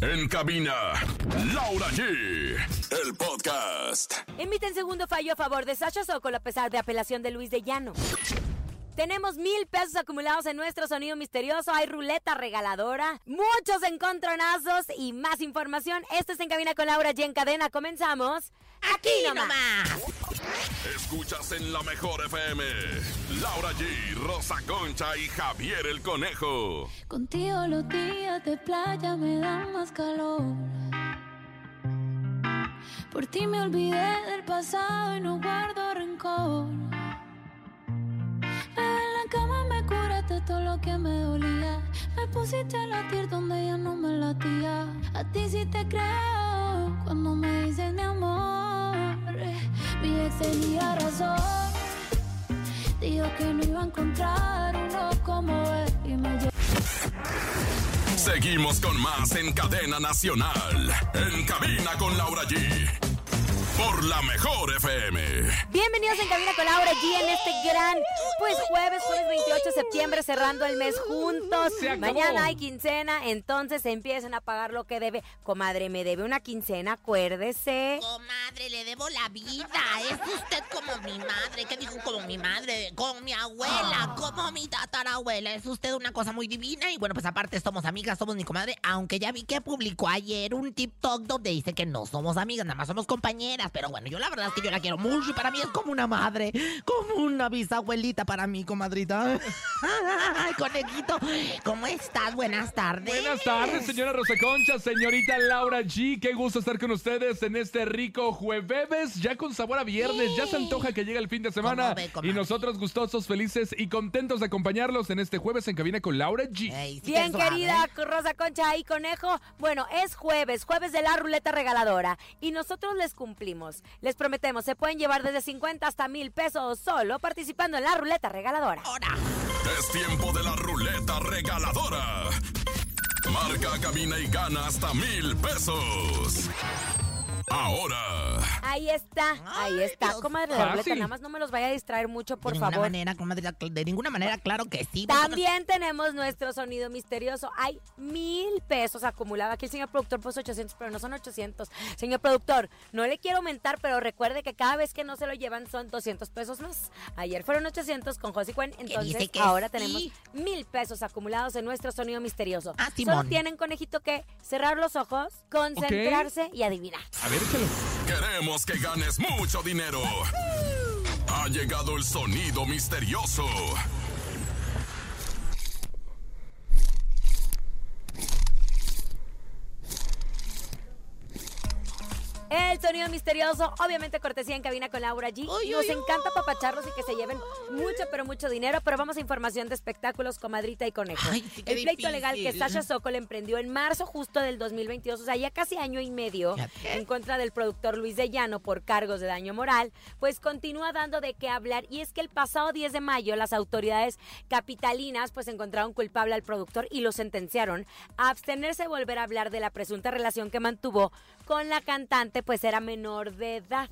En cabina, Laura G. El podcast. Emiten segundo fallo a favor de Sasha Sokol a pesar de apelación de Luis de Llano. Tenemos mil pesos acumulados en nuestro sonido misterioso. Hay ruleta regaladora, muchos encontronazos y más información. Esto es En Cabina con Laura G en cadena. Comenzamos. Aquí nomás. Escuchas en la mejor FM. Laura G, Rosa Concha y Javier el Conejo. Contigo los días de playa me dan más calor. Por ti me olvidé del pasado y no guardo rencor. Todo lo que me dolía. Me pusiste a latir donde ya no me latía. A ti sí te creo cuando me dices mi amor. Mi ex tenía razón. Dijo que no iba a encontrar uno como él y me llevó. Seguimos con más en cadena nacional. En cabina con Laura G. Por la mejor FM. Bienvenidos en Cabina con Laura G en este gran, pues jueves, jueves 28 de septiembre, cerrando el mes juntos. Mañana hay quincena, entonces empiecen a pagar lo que debe. Comadre, me debe una quincena, acuérdese. Comadre, le debo la vida. Es usted como mi madre. ¿Qué dijo como mi madre? Como mi abuela, como mi tatarabuela. Es usted una cosa muy divina. Y bueno, pues aparte somos amigas, somos mi comadre. Aunque ya vi que publicó ayer un TikTok donde dice que no somos amigas, nada más somos compañeras. Pero bueno, yo la verdad es que yo la quiero mucho y para mí es como una madre, como una bisabuelita para mí, comadrita. Ay, conejito, ¿cómo estás? Buenas tardes. Buenas tardes, señora Rosa Concha, señorita Laura G. Qué gusto estar con ustedes en este rico jueves, ya con sabor a viernes. Ya se antoja que llegue el fin de semana. Y nosotros gustosos, felices y contentos de acompañarlos en este jueves en cabina con Laura G. Ey, sí Bien, querida Rosa Concha y Conejo. Bueno, es jueves, jueves de la ruleta regaladora. Y nosotros les cumplimos. Les prometemos, se pueden llevar desde 50 hasta mil pesos solo participando en la ruleta regaladora. Ahora. Es tiempo de la ruleta regaladora. Marca, cabina y gana hasta mil pesos. Ahora. Ahí está, ahí está. Dios. Comadre de la ruleta, nada más no me los vaya a distraer mucho, por de ninguna favor. manera, comadre, de ninguna manera, claro que sí. También tenemos nuestro sonido misterioso. Hay mil pesos acumulados. Aquí el señor productor puso 800, pero no son 800. Señor productor, no le quiero aumentar, pero recuerde que cada vez que no se lo llevan son 200 pesos más. Ayer fueron 800 con José Cuen, entonces ahora sí. tenemos mil pesos acumulados en nuestro sonido misterioso. Ah, Solo tienen, conejito, que cerrar los ojos, concentrarse y adivinar. A ver, Queremos que ganes mucho dinero. Ha llegado el sonido misterioso. El sonido misterioso, obviamente cortesía en cabina con Laura G. Uy, Nos uy, encanta papacharlos y que se lleven mucho, pero mucho dinero. Pero vamos a información de espectáculos, comadrita y conejo. Ay, el pleito legal que. Sasha Sokol emprendió en marzo justo del 2022, o sea, ya casi año y medio, en contra del productor Luis de Llano por cargos de daño moral, pues continúa dando de qué hablar. Y es que el pasado 10 de mayo las autoridades capitalinas pues encontraron culpable al productor y lo sentenciaron a abstenerse de volver a hablar de la presunta relación que mantuvo con la cantante, pues era menor de edad.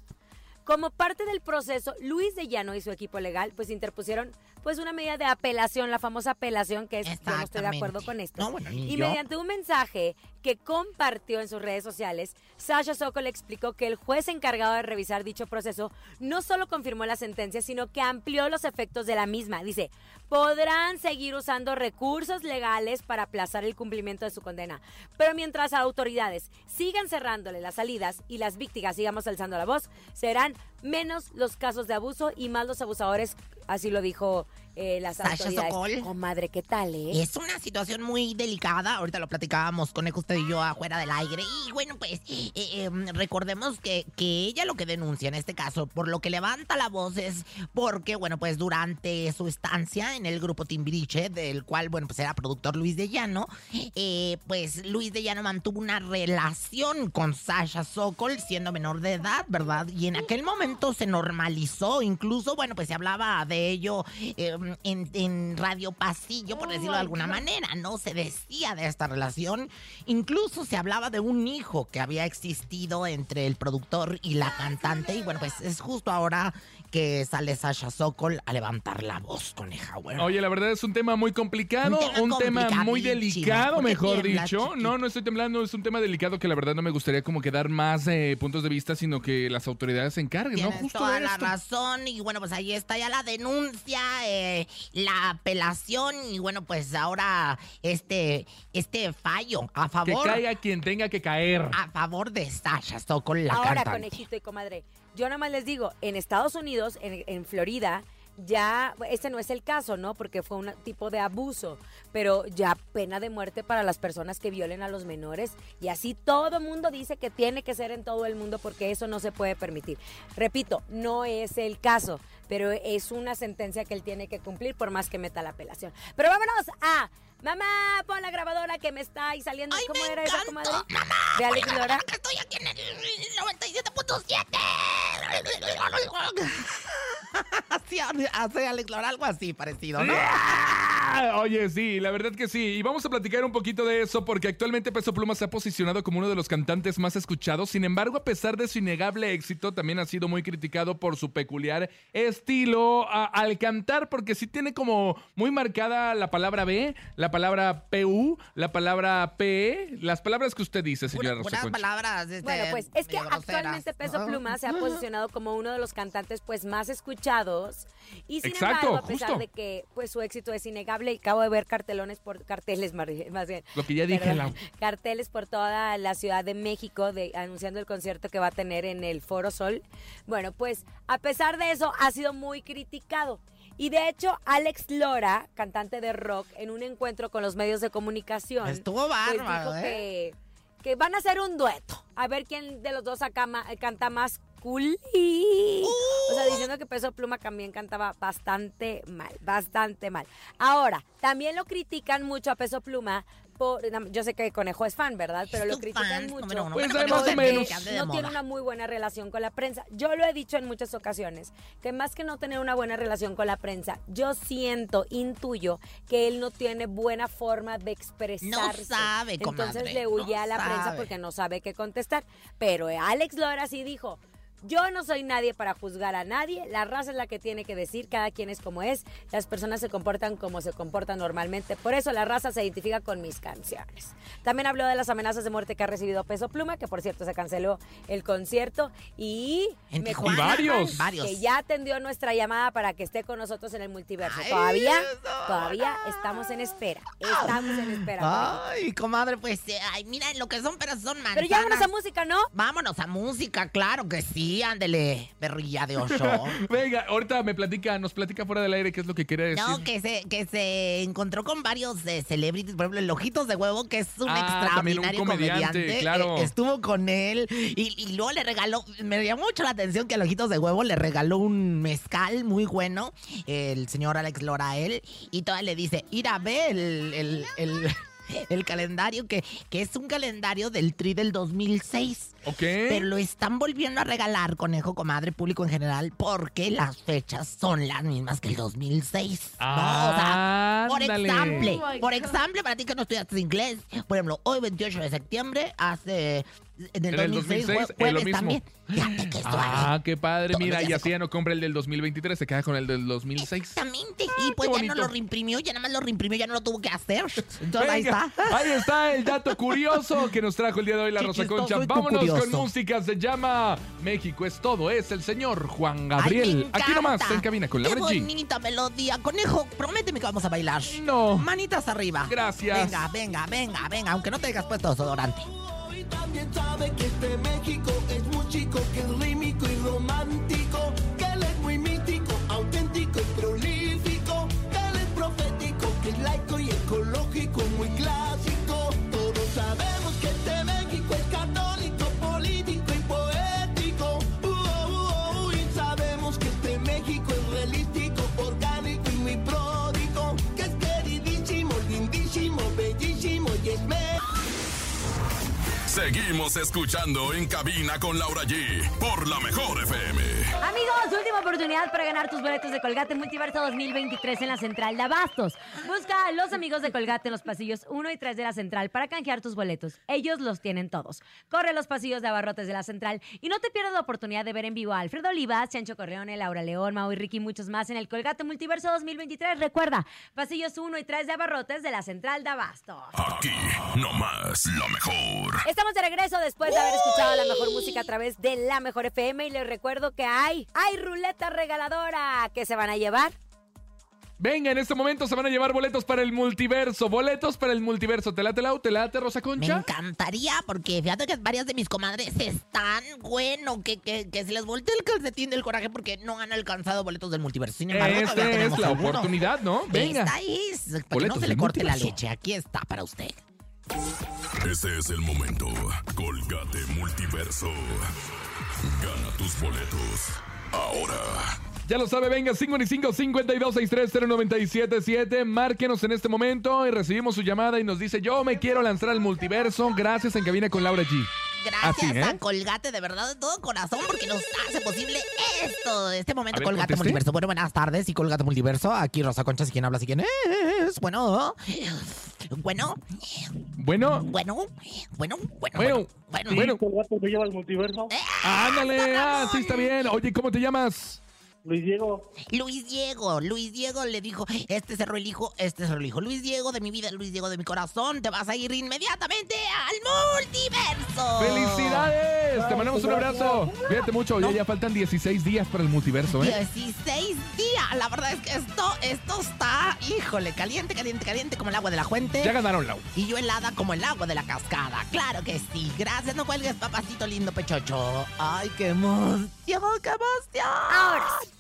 Como parte del proceso, Luis de Llano y su equipo legal pues interpusieron pues una medida de apelación, la famosa apelación que es yo no estoy de acuerdo con esto. No, bueno, ni y yo. mediante un mensaje que compartió en sus redes sociales, Sasha Sokol explicó que el juez encargado de revisar dicho proceso no solo confirmó la sentencia, sino que amplió los efectos de la misma. Dice, podrán seguir usando recursos legales para aplazar el cumplimiento de su condena. Pero mientras autoridades sigan cerrándole las salidas y las víctimas sigamos alzando la voz, serán menos los casos de abuso y más los abusadores, así lo dijo eh, las Sasha autoridades. Sokol. Comadre, ¿qué tal, eh? Es una situación muy delicada. Ahorita lo platicábamos con usted y yo afuera del aire. Y bueno, pues eh, eh, recordemos que, que ella lo que denuncia en este caso, por lo que levanta la voz es porque, bueno, pues durante su estancia en el grupo Timbiriche, del cual, bueno, pues era productor Luis de Llano, eh, pues Luis de Llano mantuvo una relación con Sasha Sokol siendo menor de edad, ¿verdad? Y en aquel momento se normalizó, incluso, bueno, pues se hablaba de ello eh, en, en Radio Pasillo, por decirlo de alguna manera, no se decía de esta relación. Incluso se hablaba de un hijo que había existido entre el productor y la cantante. Y bueno, pues es justo ahora que sale Sasha Sokol a levantar la voz, coneja. Bueno, Oye, la verdad es un tema muy complicado, Un un tema muy delicado, ¿Por qué mejor dicho. No, no estoy temblando, es un tema delicado que la verdad no me gustaría como que dar más eh, puntos de vista, sino que las autoridades se encarguen, ¿no? Justo toda de la razón y bueno, pues ahí está ya la denuncia, eh, la apelación y bueno, pues ahora este este fallo a Que favor caiga quien tenga que caer. a favor de Sasha Sokol la Ahora, cantante. conejito y comadre, yo nada más les digo, en Estados Unidos, en, en Florida, ya, este no es el caso, ¿no? Porque fue un tipo de abuso, pero ya pena de muerte para las personas que violen a los menores y así todo el mundo dice que tiene que ser en todo el mundo porque eso no se puede permitir. Repito, no es el caso, pero es una sentencia que él tiene que cumplir por más que meta la apelación. Pero vámonos a... Mamá, pon la grabadora que me está ahí saliendo. Ay, ¿Cómo me era esa comadre? mamá, De Alex Lora. Que estoy aquí en el 97.7. Así hace Alex Lora, algo así parecido, ¿no? Oye, sí, la verdad que sí. Y vamos a platicar un poquito de eso porque actualmente Peso Pluma se ha posicionado como uno de los cantantes más escuchados. Sin embargo, a pesar de su innegable éxito, también ha sido muy criticado por su peculiar estilo a- al cantar porque sí tiene como muy marcada la palabra B, la palabra PU, la palabra PE, las palabras que usted dice, señora Rosa Concha. palabras. este, Bueno, pues es que groseras, actualmente Peso ¿no? Pluma se ha posicionado como uno de los cantantes pues más escuchados y sin Exacto, embargo, a pesar justo. de que pues su éxito es innegable y acabo de ver cartelones por carteles más más bien. Lo que ya dije, perdón, Lau. carteles por toda la Ciudad de México de, anunciando el concierto que va a tener en el Foro Sol. Bueno, pues a pesar de eso ha sido muy criticado. Y de hecho, Alex Lora, cantante de rock, en un encuentro con los medios de comunicación, Estuvo pues bárbaro, dijo ¿eh? que, que van a hacer un dueto. A ver quién de los dos acá ma- canta más cool. O sea, diciendo que Peso Pluma también cantaba bastante mal, bastante mal. Ahora, también lo critican mucho a Peso Pluma. Por, yo sé que Conejo es fan, ¿verdad? Pero lo critican fan, mucho. Pues, Bueno, bueno, más o menos. no tiene una muy buena relación con la prensa. Yo lo he dicho en muchas ocasiones, que más que no tener una buena relación con la prensa, yo siento, intuyo, que él no tiene buena forma de expresarse. sabe, Entonces comadre, le huye no a la prensa sabe. porque no sabe qué contestar. Pero Alex Lora sí dijo, yo no soy nadie para juzgar a nadie, la raza es la que tiene que decir, cada quien es como es, las personas se comportan como se comportan normalmente, por eso la raza se identifica con mis canciones. También habló de las amenazas de muerte que ha recibido Peso Pluma, que por cierto se canceló el concierto y En me varios. varios. que ya atendió nuestra llamada para que esté con nosotros en el multiverso. Ay, todavía, todavía estamos en espera, estamos en espera. Ay, comadre, pues, eh, ay, mira, lo que son peras son manzanas. Pero ya vámonos a música, ¿no? Vámonos a música, claro que sí, ándele, perrilla de oso. Venga, ahorita me platica, nos platica fuera del aire qué es lo que quiere decir. No, que se, que se encontró con varios eh, celebrities, por ejemplo, el Ojitos de Huevo, que es un Ah, también un extraordinario comediante, comediante. claro. eh, estuvo con él y, y luego le regaló, me llamó mucho la atención que el Ojitos de Huevo le regaló un mezcal muy bueno, el señor Alex Lora a él, y todavía le dice, ir a ver el, el, el- el calendario, que, que es un calendario del TRI del 2006. ¿Ok? Pero lo están volviendo a regalar, conejo, comadre, público en general, porque las fechas son las mismas que el 2006. no, o sea, por ejemplo, Oh por ejemplo, para ti que no estudiaste inglés, por ejemplo, hoy 28 de septiembre, hace en el En el 2006, 2006, jue- eh, lo mismo. también. Fíjate que suave. Ah, qué padre. Mira, y así ya no compra el del 2023, se queda con el del 2006. Exactamente. Y pues qué ya no lo reimprimió, ya nada más lo reimprimió, ya no lo tuvo que hacer. Entonces ahí está. Ahí está el dato curioso que nos trajo el día de hoy la Qué Rosa Concha. Vámonos con música. Se llama México es todo. Es el señor Juan Gabriel. Aquí nomás, en cabina con Qué Laura G. bonita melodía. Conejo, prométeme que vamos a bailar. No. Manitas arriba. Gracias. Venga, venga, venga, venga, aunque no te hayas puesto desodorante. También sabe que este México es muy chico, que es rímico y romántico, que él es muy mítico, auténtico y prolífico, que él es profético, que es laico y ecológico, muy clásico. Seguimos escuchando en cabina con Laura G por la mejor FM. Amigos, última oportunidad para ganar tus boletos de Colgate Multiverso 2023 en la Central de Abastos. Busca a los amigos de Colgate en los pasillos 1 y 3 de la Central para canjear tus boletos. Ellos los tienen todos. Corre los pasillos de abarrotes de la Central y no te pierdas la oportunidad de ver en vivo a Alfredo Olivas, Chancho Correone, Laura León, Mau y Ricky y muchos más en el Colgate Multiverso 2023. Recuerda, pasillos 1 y 3 de abarrotes de la Central de Abastos. Aquí, nomás la mejor. Estamos de regreso después de haber escuchado la mejor música a través de la mejor FM y les recuerdo que hay, hay ruleta regaladora que se van a llevar. Venga, en este momento se van a llevar boletos para el multiverso. Boletos para el multiverso. ¿Te late, Lau? ¿Te late, Rosa Me Concha? encantaría, porque fíjate que varias de mis comadres están, bueno, que, que, que se les voltea el calcetín del coraje porque no han alcanzado boletos del multiverso. Sin embargo, todavía Esta es la algunos. oportunidad, ¿no? Venga. Esta es, para que no Boletos se le corte la leche. Aquí está para usted. Este es el momento. Colgate Multiverso. Gana tus boletos. Ahora. Ya lo sabe, venga, 55 52 63 0977. Márquenos en este momento y recibimos su llamada y nos dice: Yo me quiero lanzar al multiverso. Gracias en cabina con Laura G. Gracias Así, ¿eh? a Colgate, de verdad, de todo corazón, porque nos hace posible esto. Este momento, ver, Colgate conteste. Multiverso. Bueno, buenas tardes y Colgate Multiverso. Aquí Rosa Concha, si quién habla, si quién es. Bueno, bueno, Bueno, bueno, bueno, bueno, Bueno, bueno. bueno. Colgate me lleva al multiverso. ándale. Ah, sí, está bien. Oye, ¿cómo te llamas? Luis Diego, Luis Diego, Luis Diego le dijo, este cerró el hijo, este cerró el hijo. Luis Diego de mi vida, Luis Diego de mi corazón, te vas a ir inmediatamente al multiverso. ¡Felicidades! Te mandamos un abrazo. Cuídate mucho. Ya, ya faltan 16 días para el multiverso, ¿eh? 16 días. La verdad es que esto, esto está, híjole, caliente, caliente, caliente como el agua de la fuente. Ya ganaron, Lau. Y yo helada como el agua de la cascada. Claro que sí. Gracias, no cuelgues, papacito lindo pechocho. Ay, qué emoción, qué emoción. Ahora sí.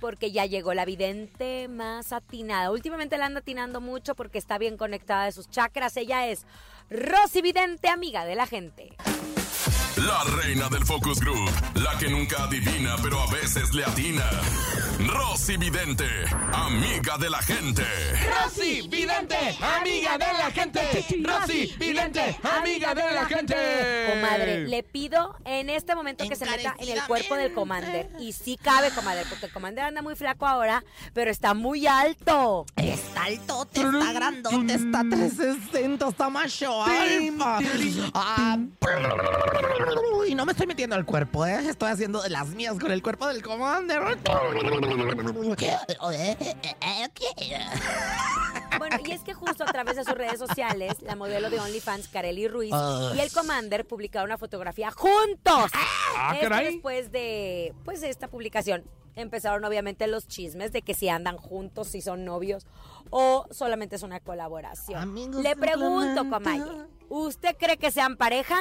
Porque ya llegó la vidente más atinada. Últimamente la anda atinando mucho porque está bien conectada de sus chakras. Ella es Rosy Vidente, amiga de la gente. La reina del Focus Group. La que nunca adivina, pero a veces le atina. Rosy Vidente. Amiga de la gente. Rosy Vidente, amiga de la gente. Rosy Vidente, amiga de la gente. Comadre, le pido en este momento que se meta en el cuerpo del Commander. Y sí cabe, comadre, porque el Commander anda muy flaco ahora, pero está muy alto. Está altote, está grandote, está 360, está macho alfa. Ah, y no me estoy metiendo al cuerpo, ¿eh? Estoy haciendo de las mías con el cuerpo del commander. Bueno, y es que justo a través de sus redes sociales, la modelo de OnlyFans, Kareli Ruiz, y el Commander publicaron una fotografía juntos. Ah, Esto caray. después de, pues, de esta publicación, empezaron obviamente los chismes de que si andan juntos, si son novios, o solamente es una colaboración. Amigos Le pregunto. Comaye, ¿usted cree que sean pareja?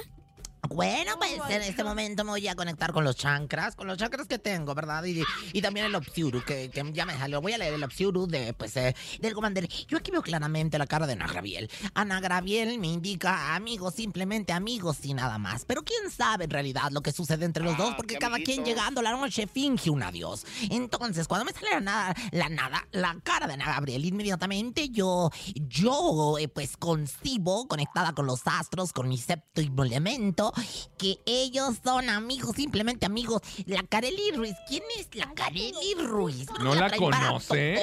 Bueno, pues en este momento me voy a conectar con los chancras, con los chancras que tengo, ¿verdad? Y, y también el Opsiuru, que, que ya me salió. Voy a leer el Opsiuru de, pues, eh, del commander. Yo aquí veo claramente la cara de Ana Graviel. Ana Graviel me indica amigos, simplemente amigos y nada más. Pero quién sabe en realidad lo que sucede entre los dos, porque cada quien llegando la noche finge un adiós. Entonces, cuando me sale la nada, la nada, la cara de Ana Gabriel, inmediatamente yo, yo, eh, pues, concibo, conectada con los astros, con mi séptimo elemento, que ellos son amigos, simplemente amigos. La Kareli Ruiz, ¿quién es la Kareli Ruiz? ¿No la conoce?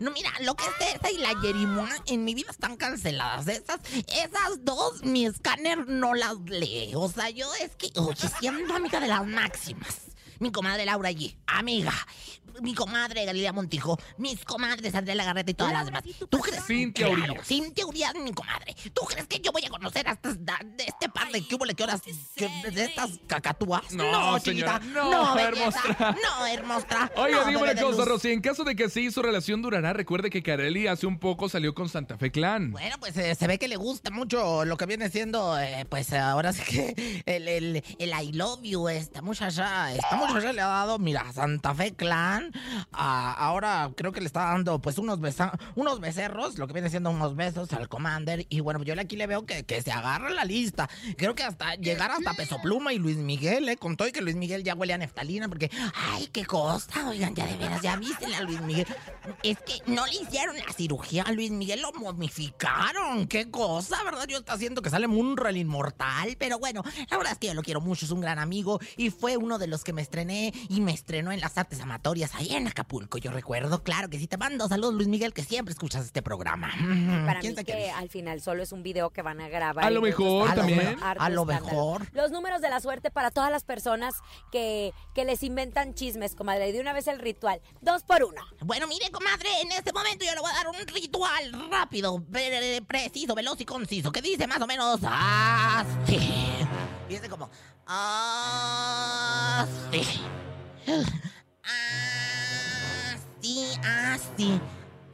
No, mira, lo que es esa y la Yerimoa en mi vida están canceladas. Esas, esas dos, mi escáner no las lee. O sea, yo es que, oye, siendo amiga de las máximas. Mi comadre Laura G, amiga. Mi comadre Galilea Montijo, mis comadres Andrea Lagarreta y todas las demás. ¿Tú crees? Cintia Claro, Urias. Cintia Urias, mi comadre. ¿Tú crees que yo voy a conocer a estas, de este par de que hubo que horas que- de estas cacatúas? No, chiquita. señora, no, belleza. hermosa. No, hermosa. Oiga, no, dime bebé una cosa, luz. Rosy. En caso de que sí su relación durará, recuerde que Kareli hace un poco salió con Santa Fe Clan. Bueno, pues eh, se ve que le gusta mucho lo que viene siendo, eh, pues ahora sí que el, el, el I love you, esta muchacha, esta muchacha le ha dado, mira, Santa Fe Clan, a- ahora creo que le está dando pues unos, besa- unos becerros, lo que viene siendo unos besos al Commander, y bueno, yo aquí le veo que, que se agarra la lista, Creo que hasta llegar hasta Peso Pluma y Luis Miguel, ¿eh? Con todo y que Luis Miguel ya huele a neftalina porque, ay, qué cosa, oigan, ya de veras, ya vístenle a Luis Miguel. Es que no le hicieron la cirugía a Luis Miguel, lo momificaron. Qué cosa, ¿verdad? Yo está haciendo que sale Munro el inmortal, pero bueno, la verdad es que yo lo quiero mucho, es un gran amigo y fue uno de los que me estrené y me estrenó en las artes amatorias ahí en Acapulco. Yo recuerdo, claro que sí, te mando saludos, Luis Miguel, que siempre escuchas este programa. Para ¿Quién mí que al final solo es un video que van a grabar. A lo mejor también. A lo mejor. Los números de la suerte para todas las personas que, que les inventan chismes, comadre. Y de una vez el ritual. Dos por uno. Bueno, mire, comadre, en este momento yo le voy a dar un ritual rápido, pre- preciso, veloz y conciso, que dice más o menos así. Dice como así. Así, así,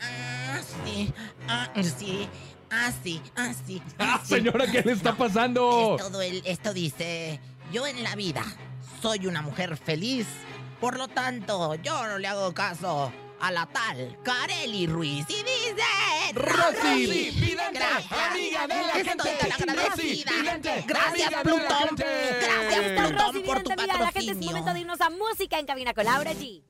así, así, así, así. Ah, señora, ¿qué le está pasando? es todo el, esto dice, yo en la vida soy una mujer feliz, por lo tanto, yo no le hago caso a la tal Kareli Ruiz. Y Rosy, vidente, Gracias. amiga de la Estoy gente. tan agradecida. Rosy, vidente, Gracias, Plutón. Gracias, Rosy, por tu vidente, amiga de la gente, es momento de irnos a música en cabina con Laura G.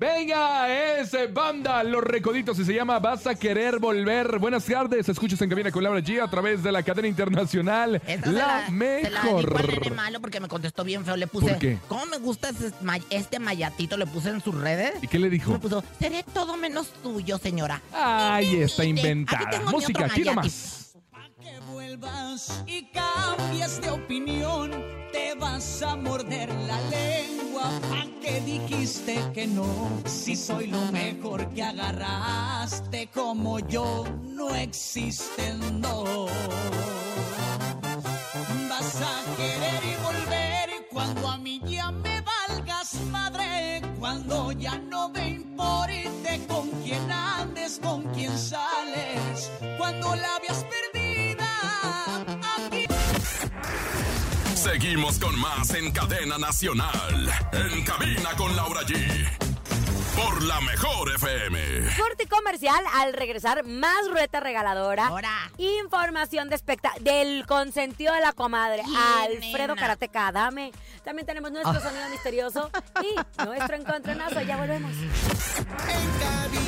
Venga, es eh, banda Los Recoditos y se llama Vas a querer volver. Buenas tardes, escuchas en cabina con Laura G a través de la cadena internacional Esta La se la, Se la Mejor. malo porque me contestó bien feo. Le puse... ¿Por qué? ¿Cómo me gusta ma- este mayatito? Le puse en sus redes. ¿Y qué le Me dijo? puso, seré todo menos tuyo, señora. Ay, está Mire, aquí inventada. tengo Música, aquí nomás. Vuelvas y cambies de opinión, te vas a morder la lengua. ¿Pa' que dijiste que no? Si soy lo mejor que agarraste como yo, no existen dos. Vas a querer y volver cuando a mí ya me valgas madre, cuando ya no me importe con quién andes, con quién Seguimos con más en cadena nacional. En cabina con Laura G. Por la mejor FM. Corte comercial, al regresar, más rueta regaladora. Ahora. Información de especta del consentido de la comadre, Alfredo nena. Karateka Adame. También tenemos nuestro sonido misterioso y nuestro encontronazo. Ya volvemos. En cabina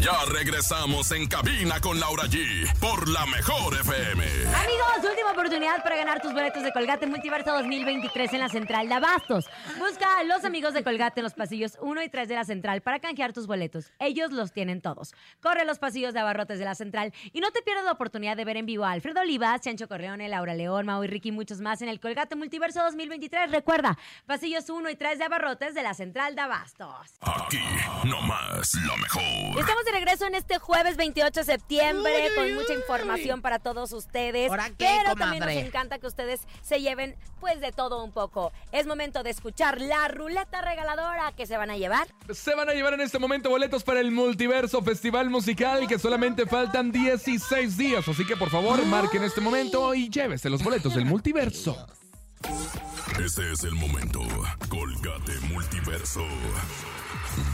Ya regresamos en cabina con Laura G. Por la mejor FM. Amigos, última oportunidad para ganar tus boletos de Colgate Multiverso 2023 en la Central de Abastos. Busca a los amigos de Colgate en los pasillos 1 y 3 de la Central para canjear tus boletos. Ellos los tienen todos. Corre los pasillos de abarrotes de la Central y no te pierdas la oportunidad de ver en vivo a Alfredo Olivas, Chancho Corleone, Laura León, Mau y Ricky y muchos más en el Colgate Multiverso 2023. Recuerda, pasillos 1 y 3 de abarrotes de la Central de Abastos. Aquí, nomás, la mejor. Estamos de regreso en este jueves 28 de septiembre con mucha información para todos ustedes. ¿Ahora qué, pero también nos encanta que ustedes se lleven pues de todo un poco. Es momento de escuchar la ruleta regaladora que se van a llevar. Se van a llevar en este momento boletos para el Multiverso Festival Musical que solamente faltan 16 días. Así que por favor, marque en este momento y llévese los boletos del Multiverso. Este es el momento. Colgate Multiverso.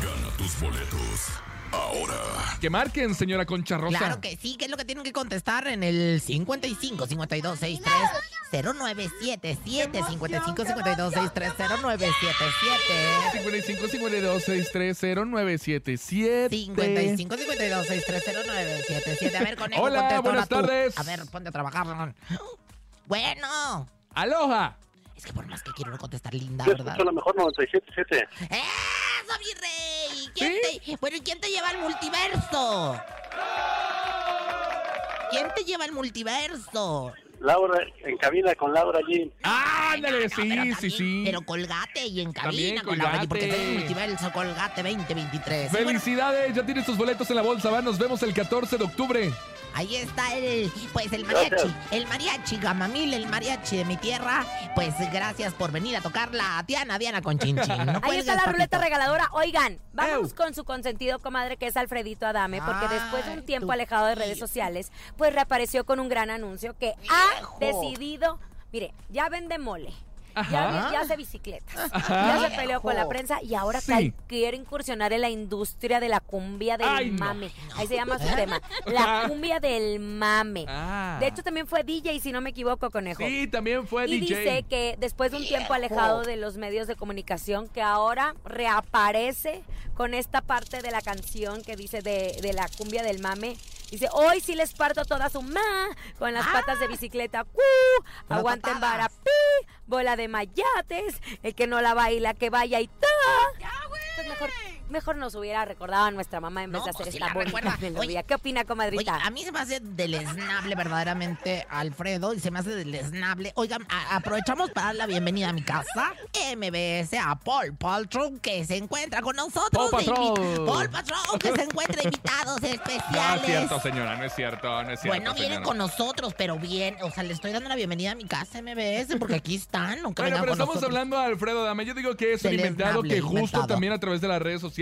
Gana tus boletos. Ahora. Que marquen, señora Concha Rosa. Claro que sí, que es lo que tienen que contestar en el 55 52 63 0977 55 52 63 0977 55 52 630 977 55 52 63 0977 A ver, conejo, Hola, buenas tú. tardes. A ver, ponte a trabajar. Bueno, ¡Aloha! es que por más que quiero no contestar linda, Yo ¿verdad? escucho la mejor 97.7. ¡Eso, mi rey! ¿Quién te, bueno, ¿y quién te lleva al multiverso? ¿Quién te lleva al multiverso? Laura, en cabina con Laura G. ¡Ándale! No, Sí, pero sí, también- sí. Pero colgate y en También cabina con Laura G, porque en el multiverso colgate 2023. Y bueno, Felicidades, ya tienes tus boletos en la bolsa, va, nos vemos el 14 de octubre. Ahí está el, pues el mariachi, Gracias. el mariachi gamamil, el mariachi de mi tierra. Pues gracias por venir a tocar la Diana, Diana con Chin Chin. No Ahí está la ruleta regaladora. Oigan, vamos Ew. con su consentido comadre, que es Alfredito Adame, porque después de un tiempo alejado de redes sociales, pues reapareció con un gran anuncio que ha decidido, mire, ya vende mole. Ya, Ajá. ya hace bicicletas, ya se peleó con la prensa y ahora Sí. quiere incursionar en la industria de la cumbia del Ay, no. mame. Ahí se llama su tema, la cumbia del mame. Ah. De hecho, también fue DJ, si no me equivoco, conejo. Sí, también fue Y DJ. dice que después de un tiempo alejado de los medios de comunicación, que ahora reaparece con esta parte de la canción que dice de, de la cumbia del mame. Dice, hoy sí les parto toda su ma con las patas de bicicleta. ¡Cu! Aguanten vara, pi, bola de mayates, el que no la baila, que vaya y ta. Pues mejor, mejor nos hubiera recordado a nuestra mamá en vez No, de hacer pues sí esta la bonita melodía. Oye, ¿Qué opina, Oye, comadrita? a mí se me hace deleznable verdaderamente Alfredo y se me hace deleznable. Oigan, a- aprovechamos para dar la bienvenida a mi casa, MBS, a Paul Paltrow, que se encuentra con nosotros. Invi- Patrol. Paul Patrol, que se encuentra invitados No es especiales. cierto, señora, no es cierto, no es cierto. Bueno, vienen señora. con nosotros, pero bien. O sea, le estoy dando la bienvenida a mi casa MBS porque aquí están. Bueno, pero con estamos nosotros. hablando de Alfredo Dame. Yo digo que es un inventado que justo inventado. también a través de las redes sociales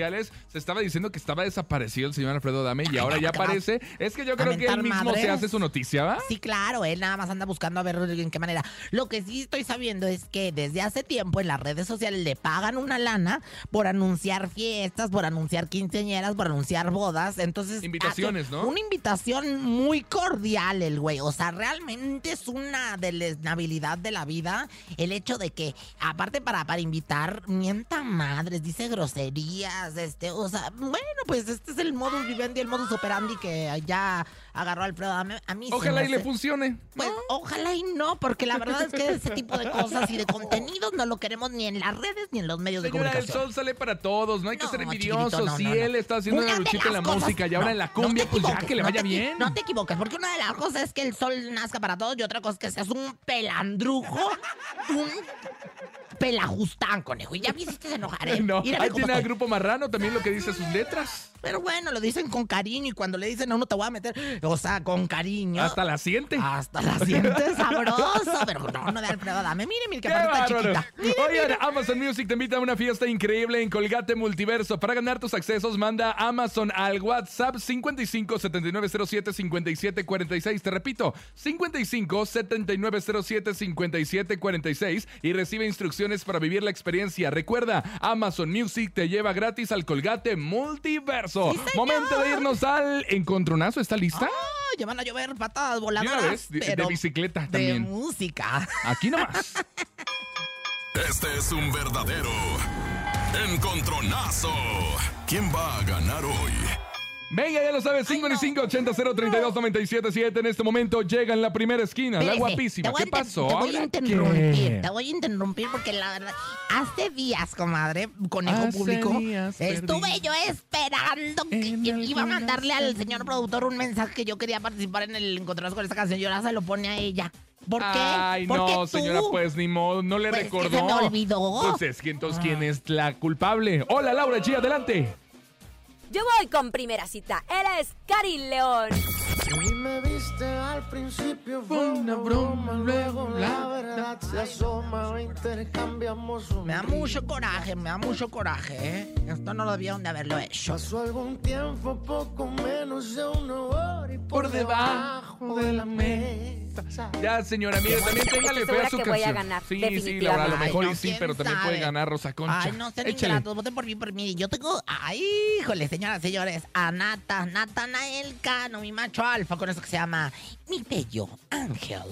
se estaba diciendo que estaba desaparecido el señor Alfredo Dame y ahora ya aparece. Es que yo creo que él mismo se hace su noticia, ¿va? Sí, claro, él nada más anda buscando a ver en qué manera. Lo que sí estoy sabiendo es que desde hace tiempo en las redes sociales le pagan una lana por anunciar fiestas, por anunciar quinceañeras, por anunciar bodas. Entonces. Invitaciones, ¿no? Una invitación muy cordial el güey. O sea, realmente es una deleznabilidad de la vida el hecho de que, aparte para, para invitar, mienta madres, dice este, o sea, bueno, pues este es el modus vivendi, el modus operandi que ya agarró Alfredo. A mí, a mí se Ojalá y le funcione. pues ojalá y no, porque la verdad es que ese tipo de cosas y de contenidos no lo queremos ni en las redes ni en los medios de Señora, el comunicación. sol sale para todos, no hay que ser envidiosos. no, si él está haciendo una luchita en la cosas- música y ahora en la cumbia, pues ya que le vaya bien. No te equivoques, porque una de las cosas es que el sol nazca para todos y otra cosa es que seas un pelandrujo, un pelajustán, conejo. Y ya me hiciste enojar, ¿eh? No, Mírame ahí tiene al grupo marrano también lo que dice sus letras. Pero bueno, lo dicen con cariño y cuando le dicen a uno te voy a meter, o sea, con cariño. Hasta la siente. Hasta la sientes sabroso, pero no, no de Alfredo, dame. Mire, mi ¡Qué camarita chiquita. Oigan, Amazon Music te invita a una fiesta increíble en Colgate Multiverso. Para ganar tus accesos, manda Amazon al WhatsApp 55 7907 5746. Te repito, 55 7907 5746 y recibe instrucciones para vivir la experiencia. Recuerda, Amazon Music te lleva gratis al Colgate Multiverso. Momento de irnos al encontronazo. ¿Está lista? Ay, ya van a llover patadas De voladoras. de- de pero bicicleta de también. música. Aquí nomás. Este es un verdadero encontronazo. ¿Quién va a ganar hoy? Venga, ya lo sabes, 55 80 032 977 En este momento llega en la primera esquina, la Espérese, guapísima. ¿Qué pasó? Te voy a ¿Ahora interrumpir, qué? te voy a interrumpir porque la verdad, hace días, comadre, conejo Hace público, estuve yo esperando que, iba a mandarle al señor productor un mensaje que yo quería participar en el encontronazo con esta canción y ahora se lo pone a ella. ¿Por qué? Ay, ¿Por qué no, tú? señora, pues ni modo, no le Pues, que recordó. se me olvidó. Pues es que entonces, ¿quién es la culpable? Hola, Laura G, adelante. Yo voy con primera cita. Él es Karin León. Y me viste al principio fue una broma, luego la verdad se asoma, intercambiamos un Me da mucho coraje, me da mucho coraje, ¿eh? Esto no lo debían de haberlo hecho. Pasó algún tiempo, poco menos de una hora y por, Por debajo de la mesa. Ya, señora, mire, también téngale fe a su que voy a ganar, sí, sí, Laura, a lo mejor Ay, y no, sí, ¿quién pero también puede ganar Rosa Concha. Ay, no sean ingratos, voten por mí, por mí. Yo tengo, ay, híjole, señoras, señores, a Nata, Natanael Cano, mi macho alfa, con eso que se llama Mi Bello Ángel.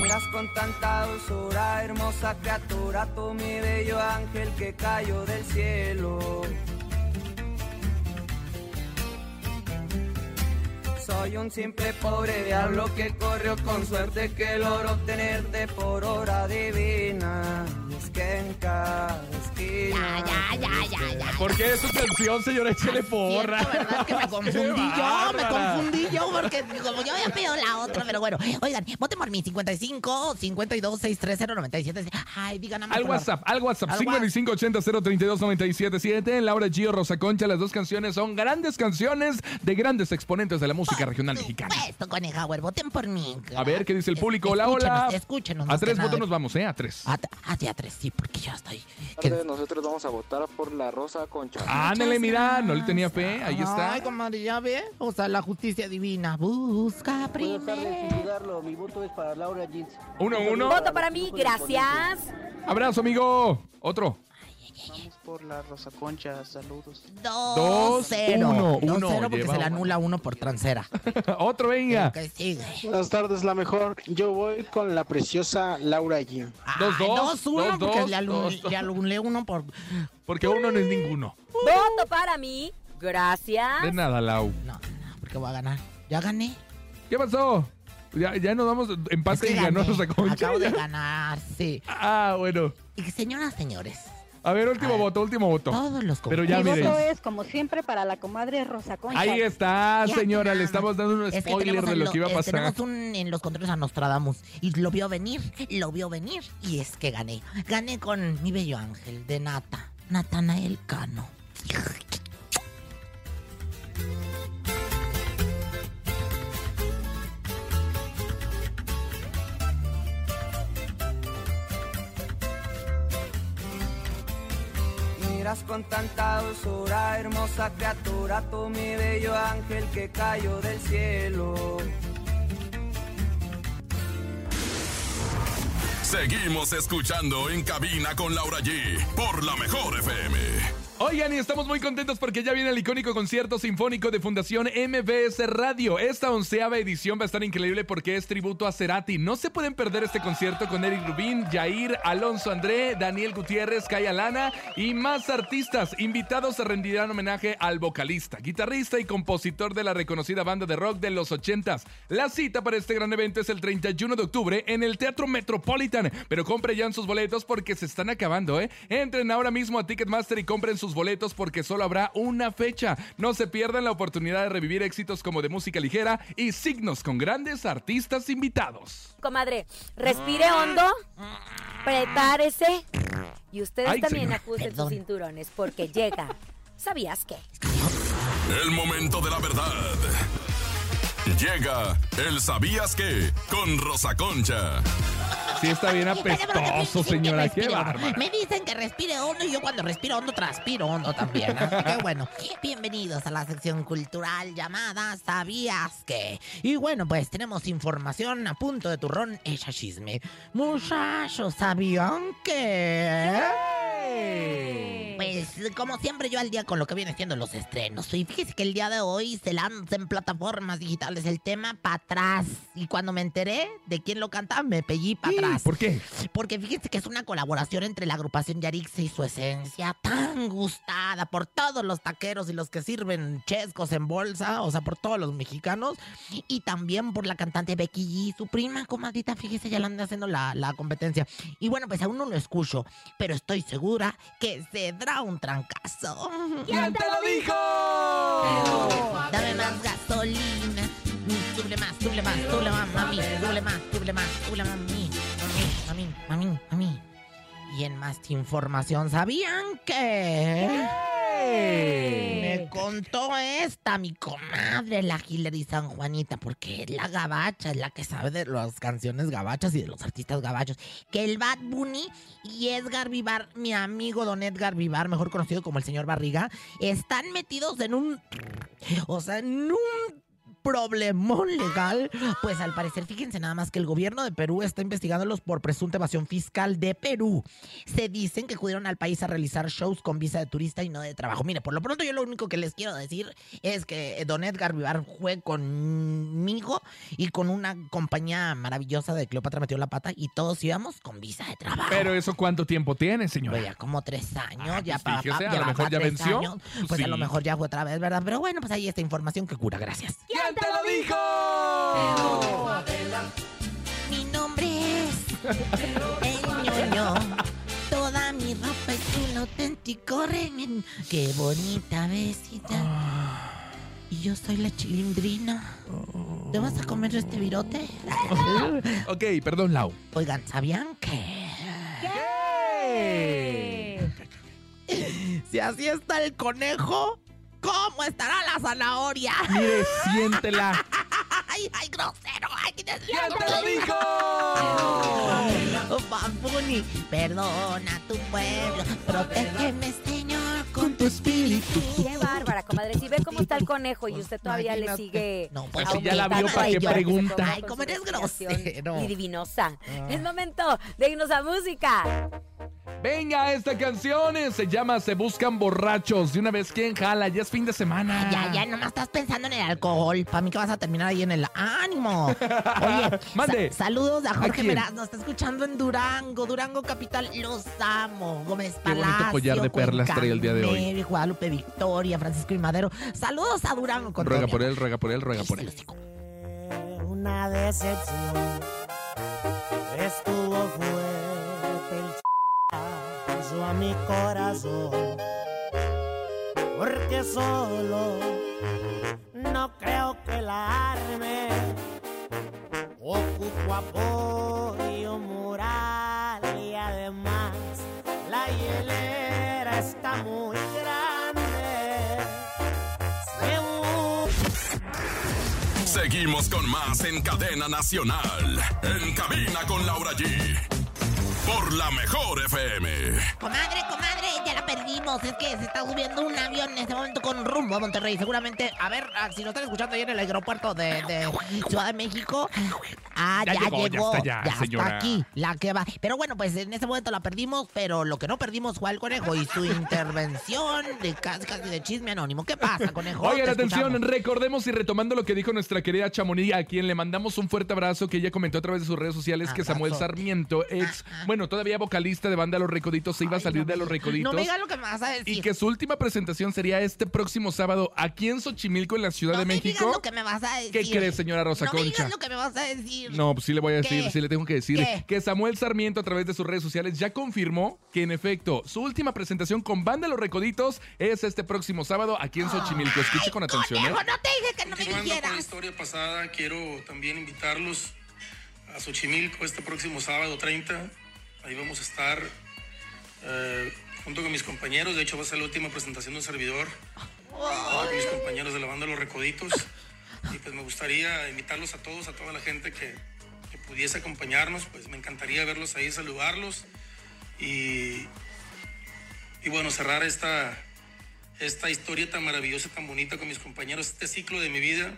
Miras con tanta dulzura, hermosa criatura, tú mi bello ángel que cayó del cielo. Soy un simple pobre diablo que corrió con suerte que logró tenerte por hora divina. Es que en cada esquina. Ya, ya, ya, ya, ya. ¿Por qué es su canción, señora? Échele porra. Cierto, ¿verdad? Que me confundí yo, me confundí yo porque como yo había pedido la otra, pero bueno. Oigan, voten por mí, 55 52 630 97. Ay, digan más. Al WhatsApp, al WhatsApp, Al 5580-032-977. Laura Gio, Rosa Concha, las dos canciones son grandes canciones de grandes exponentes de la música regional mexicana. Esto, Conejauer, voten por mí. A ver, ¿qué dice el Es- público? Hola, hola. escúchenos, Escúchenos. A tres votos nos vamos, ¿eh? A tres. A, a, sí, a tres, sí, porque ya estoy. que- Nosotros vamos a votar por la Rosa Concha. Ándale, mira, no le tenía fe, ahí está. Ay, comadre, ya ve. O sea, la justicia divina. Busca Buenas tardes, sin primero. dudarlo. Mi voto es para Laura Jeans. Uno, uno. Voto para mí, gracias. Abrazo, amigo. Otro. Vamos por la Rosa Concha. Saludos. Dos, Dos, cero. uno, Dos, uno, cero porque lleva se le anula uno por transera. Otro, venga. Que sigue. Buenas tardes, la mejor. Yo voy con la preciosa Laura uno, dos, porque dos, le, dos, dos. anulé uno por... Porque uno no es ninguno. Voto para mí, gracias. De nada, Lau. No, no, porque voy a ganar. Ya gané. ¿Qué pasó? Ya, ya nos vamos empate Es que y ganó gané. Rosa Concha. Acabo de ganar, sí. Ah, bueno. Y señoras, señores, A ver, último A ver. voto, último voto. todos los Pero ya Mi miren. voto es, como siempre, para la comadre Rosa Concha. Ahí está, Ya, señora. Le estamos dando un Es que spoiler tenemos de en lo lo- que iba a eh, pasar. Tenemos un, en los controles a Nostradamus y lo vio venir, lo vio venir y es que gané. Gané con mi bello ángel de Nata, Natanael Cano. Con tanta dulzura, hermosa criatura, tú mi bello ángel que cayó del cielo. Seguimos escuchando en cabina con Laura G por la mejor FM. Oigan, y estamos muy contentos porque ya viene el icónico concierto sinfónico de Fundación MBS Radio. Esta onceava edición va a estar increíble porque es tributo a Cerati. No se pueden perder este concierto con Eric Rubín, Jair, Alonso André, Daniel Gutiérrez, Kaya Lana y más artistas. Invitados a rendirán homenaje al vocalista, guitarrista y compositor de la reconocida banda de rock de los 80s. La cita para este gran evento es el 31 de octubre en el Teatro Metropolitan. Pero compre ya sus boletos porque se están acabando, ¿eh? Entren ahora mismo a Ticketmaster y compren sus boletos porque solo habrá una fecha. No se pierdan la oportunidad de revivir éxitos como de música ligera y signos con grandes artistas invitados. Comadre, respire hondo, prepárese y ustedes Ay, también señor. ajusten Perdón. sus cinturones porque llega. ¿Sabías qué? El momento de la verdad. Llega el ¿Sabías qué? Con Rosa Concha. Sí, está bien apestoso, dicen que señora. Qué bárbara. Me dicen que respire hondo y yo cuando respiro hondo transpiro hondo también. Así que bueno, bienvenidos a la sección cultural llamada ¿Sabías qué? Y bueno, pues tenemos información a punto de turrón hecha chisme. Muchachos, ¿sabían que? Pues como siempre yo al día con lo que viene siendo los estrenos. Y fíjese que el día de hoy se lanza en plataformas digitales el tema para atrás. Y cuando me enteré de quién lo canta, me pellí para atrás. ¿Por qué? Porque fíjese que es una colaboración entre la agrupación Yarixe y su esencia, tan gustada por todos los taqueros y los que sirven chescos en bolsa, o sea, por todos los mexicanos, y también por la cantante Becky G, su prima, comadita, fíjese, ya le anda haciendo la, la competencia. Y bueno, pues aún no lo escucho, pero estoy segura que se dará un trancazo. ¿Quién te lo dijo? Dame más gasolina. Suble más, suble más, suble más, mami. Suble más, suble más, más, mami. Mami, mami, mami. Y en más información, ¿sabían que? Me contó esta, mi comadre, la Hilary San Juanita, porque es la gabacha, es la que sabe de las canciones gabachas y de los artistas gabachos. Que el Bad Bunny y Edgar Vivar, mi amigo don Edgar Vivar, mejor conocido como el señor Barriga, están metidos en un. O sea, en un problemón legal. Pues al parecer, fíjense nada más que el gobierno de Perú está investigándolos por presunta evasión fiscal de Perú. Se dicen que acudieron al país a realizar shows con visa de turista y no de trabajo. Mire, por lo pronto yo lo único que les quiero decir es que don Edgar Vivar fue conmigo y con una compañía maravillosa de Cleopatra metió la pata y todos íbamos con visa de trabajo. Pero eso cuánto tiempo tiene, señora. Pues ya como tres años, Ah, ya pues pa- fíjese, pa- a lo mejor ya venció. años. Pues a lo mejor ya fue otra vez, ¿verdad? Pero bueno, pues ahí está información que cura, gracias. ¿Quién te lo dijo? Mi nombre es el ñoño. el auténtico remen. Qué bonita besita. Y yo soy la chilindrina. ¿Te vas a comer este virote? ok, perdón, Lau. Oigan, ¿sabían que? Si así está el conejo, ¿cómo estará la zanahoria? Mire, siéntela. ¡Ay, ay, grosero! ¡Ay, qué te lo dijo! Bad Bunny, perdona a tu pueblo, protégeme, con tu espíritu. Qué bárbara, comadre. Si ve cómo está el conejo y usted todavía le sigue. No, pues si ya la vio, ¿para qué pregunta? Ay, cómo eres grosero. Y divinosa. Es momento de irnos a música. Venga, esta canción se llama Se Buscan Borrachos. De una vez, ¿quién jala? Ya es fin de semana. Ya, ya, nomás estás pensando en el alcohol. Para mí que vas a terminar ahí en el ánimo. Oye, Mande. sa- saludos a ¿A Jorge? Meraz. Nos está escuchando en Durango, Durango Capital. Los amo. Gómez Qué bonito Palacio. collar de perlas trae el día de hoy. Cuencamere, Guadalupe Victoria, Francisco y Madero. Saludos a Durango con Ruega por él, ruega por él, ruega por él. Una decepción. Estuvo fuerte el a mi corazón. Porque solo no creo que la arme. Ocupo apoyo moral y además la hielera está muy Seguimos con más en cadena nacional. En cabina con Laura G. Por la mejor FM. Comadre, comadre, ya la perdimos. Es que se está subiendo un avión en este momento con rumbo a Monterrey. Seguramente, a ver, ah, si lo están escuchando ahí en el aeropuerto de, de Ciudad de México. Ah, Ya ya, llegó, ya llegó. está señora. está aquí, la que va. Pero bueno, pues en este momento la perdimos, pero lo que no perdimos fue al conejo y su intervención de casi, casi de chisme anónimo. ¿Qué pasa, conejo? Oigan, Te atención, escuchamos. recordemos y retomando lo que dijo nuestra querida Chamonix, a quien le mandamos un fuerte abrazo, que ella comentó a través de sus redes sociales que Samuel. Sarmiento, ex, bueno, todavía vocalista de banda Los Recoditos, se iba a salir de Los Recoditos. No me digas lo que me vas a decir. y que su última presentación sería este próximo sábado aquí en Xochimilco, en la Ciudad no de me digas México. lo que me vas a decir. ¿Qué crees, señora Rosa no me Concha? digas lo que me vas a decir. No, pues sí le voy a decir, ¿Qué? sí le tengo que decir ¿Qué? que Samuel Sarmiento a través de sus redes sociales ya confirmó que en efecto su última presentación con Banda Los Recoditos es este próximo sábado aquí en Xochimilco. Escuche con atención, ¿eh? No te dije que no me con la dijeras. historia pasada, quiero también invitarlos a Xochimilco este próximo sábado 30. Ahí vamos a estar eh, junto con mis compañeros. De hecho, va a ser la última presentación de un servidor. junto con mis compañeros de la banda Los Recoditos. Y pues me gustaría invitarlos a todos, a toda la gente que, que pudiese acompañarnos. Pues me encantaría verlos ahí, saludarlos. Y, y bueno, cerrar esta, esta historia tan maravillosa, tan bonita con mis compañeros, este ciclo de mi vida.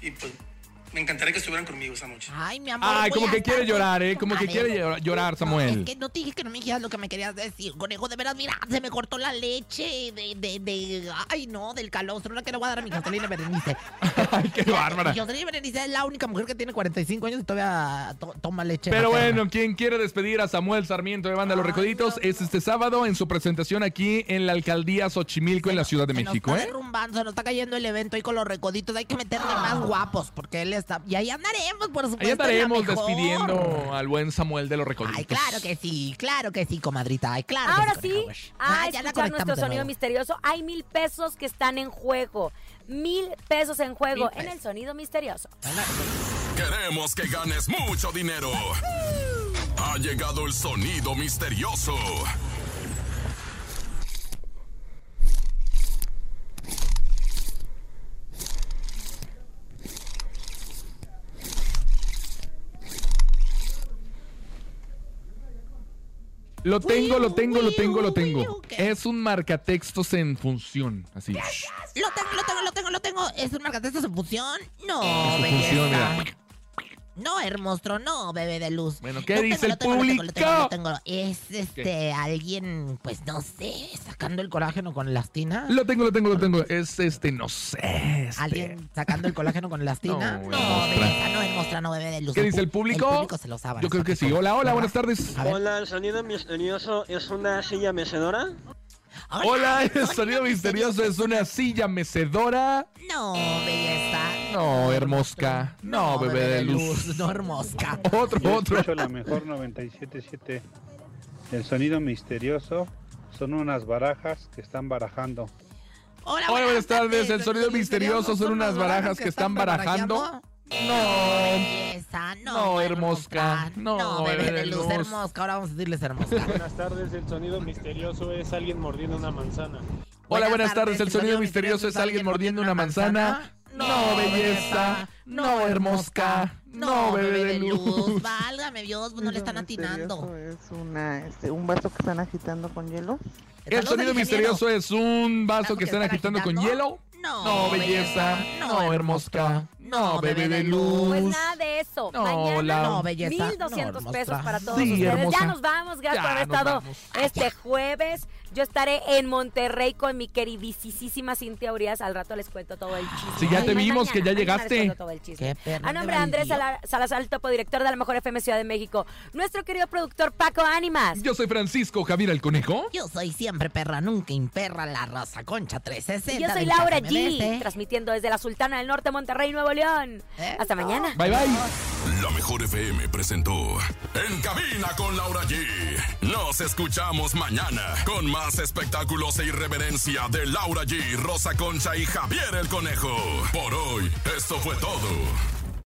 Y pues me encantaría que estuvieran conmigo esa noche. Ay, mi amor. Ay, voy como que quiere llorar, ¿eh? Como que quiere llorar, llorar, Es Samuel. que no te dije que no me dijeras lo que me querías decir, conejo. De veras, mira, se me cortó la leche de, de, de ay, no, del calostro. La que le voy a dar a mi Jocelyn Berenice. Ay, qué bárbara. Jocelyn Berenice es la única mujer que tiene 45 años y todavía to- toma leche. Pero materna. bueno, quien quiere despedir a Samuel Sarmiento de Banda Los Recoditos es este sábado en su presentación aquí en la alcaldía Xochimilco en la Ciudad de Se nos México, está ¿eh? derrumbando, se nos está cayendo el evento ahí con los recoditos. Hay que meterle más guapos porque él está. Y ahí andaremos, por supuesto. Ahí mejor. despidiendo al buen Samuel de Los Recoditos. Ay, claro que sí, claro que sí, comadrita. Ay, claro Ahora que sí. sí, a Ah, ya la escuchar nuestro sonido misterioso. Hay mil pesos que están en juego. Mil pesos en juego Mil en el sonido misterioso. Queremos que ganes mucho dinero. Ha llegado el sonido misterioso. Lo tengo, lo tengo, lo tengo, lo tengo. Es un marcatextos en función, así. Lo tengo, lo tengo, lo tengo, lo tengo. ¿Es un marcatextos en fusión? No, belleza. función, mira. No, hermoso, no, bebé de luz. Bueno, ¿qué Lo dice tengo, el lo tengo, lo tengo, lo tengo, público? lo tengo. Es este alguien, pues no sé, sacando el colágeno con elastina. Lo tengo, lo tengo, lo tengo. Es este, no sé. este. ¿Alguien sacando el colágeno con elastina? No, No, belleza, no, hermosa, no, bebé de luz. ¿Qué dice el público? El público se lo sabe. Yo creo que sí. Hola, hola, buenas tardes. Hola, el sonido misterioso es una silla mecedora. Hola, el sonido misterioso es una silla mecedora. No, belleza. No, hermosca. No, bebé de luz. No, hermosca. Otro, Yo otro. la mejor 97.7. El sonido misterioso son unas barajas que están barajando. Hola, Hola, buenas tardes. El sonido misterioso son unas barajas que están barajando. No. Belleza, no. No, hermosca. No, No, bebé de bebé de luz, luz. hermosca. Ahora vamos a decirles hermosca. Buenas tardes, el sonido misterioso es alguien mordiendo una manzana. Hola, buenas tardes. El sonido misterioso es alguien mordiendo una manzana. No, belleza. No, hermosca. No, bebé de luz. Válgame Dios, no le están atinando. Es una, este, un vaso que están agitando con hielo. El sonido misterioso es un vaso que están agitando con hielo. No, belleza. No, hermosca. No, bebé de Pues luz. nada de eso. No, Mañana, la- No, belleza. 1200 No, pesos para todos Sí, ustedes. hermosa. Ya nos vamos. Gracias Ya por haber estado vamos. este jueves. Yo estaré en Monterrey con mi queridísima Cintia Urias. Al rato les cuento todo el chisme. Sí, ya te Ay, vimos que ya llegaste. cuento todo el chisme. A nombre de Andrés Salazar, el topo director de la Mejor FM Ciudad de México. Nuestro querido productor Paco Ánimas. Yo soy Francisco Javier el Conejo. Yo soy siempre perra, nunca imperra, la raza concha 360. Y yo soy Laura G, transmitiendo desde la Sultana del Norte, Monterrey, Nuevo León. Hasta mañana. Bye, bye. La mejor FM presentó En Cabina con Laura G. Nos escuchamos mañana con más espectáculos e irreverencia de Laura G, Rosa Concha y Javier el Conejo. Por hoy, esto fue todo.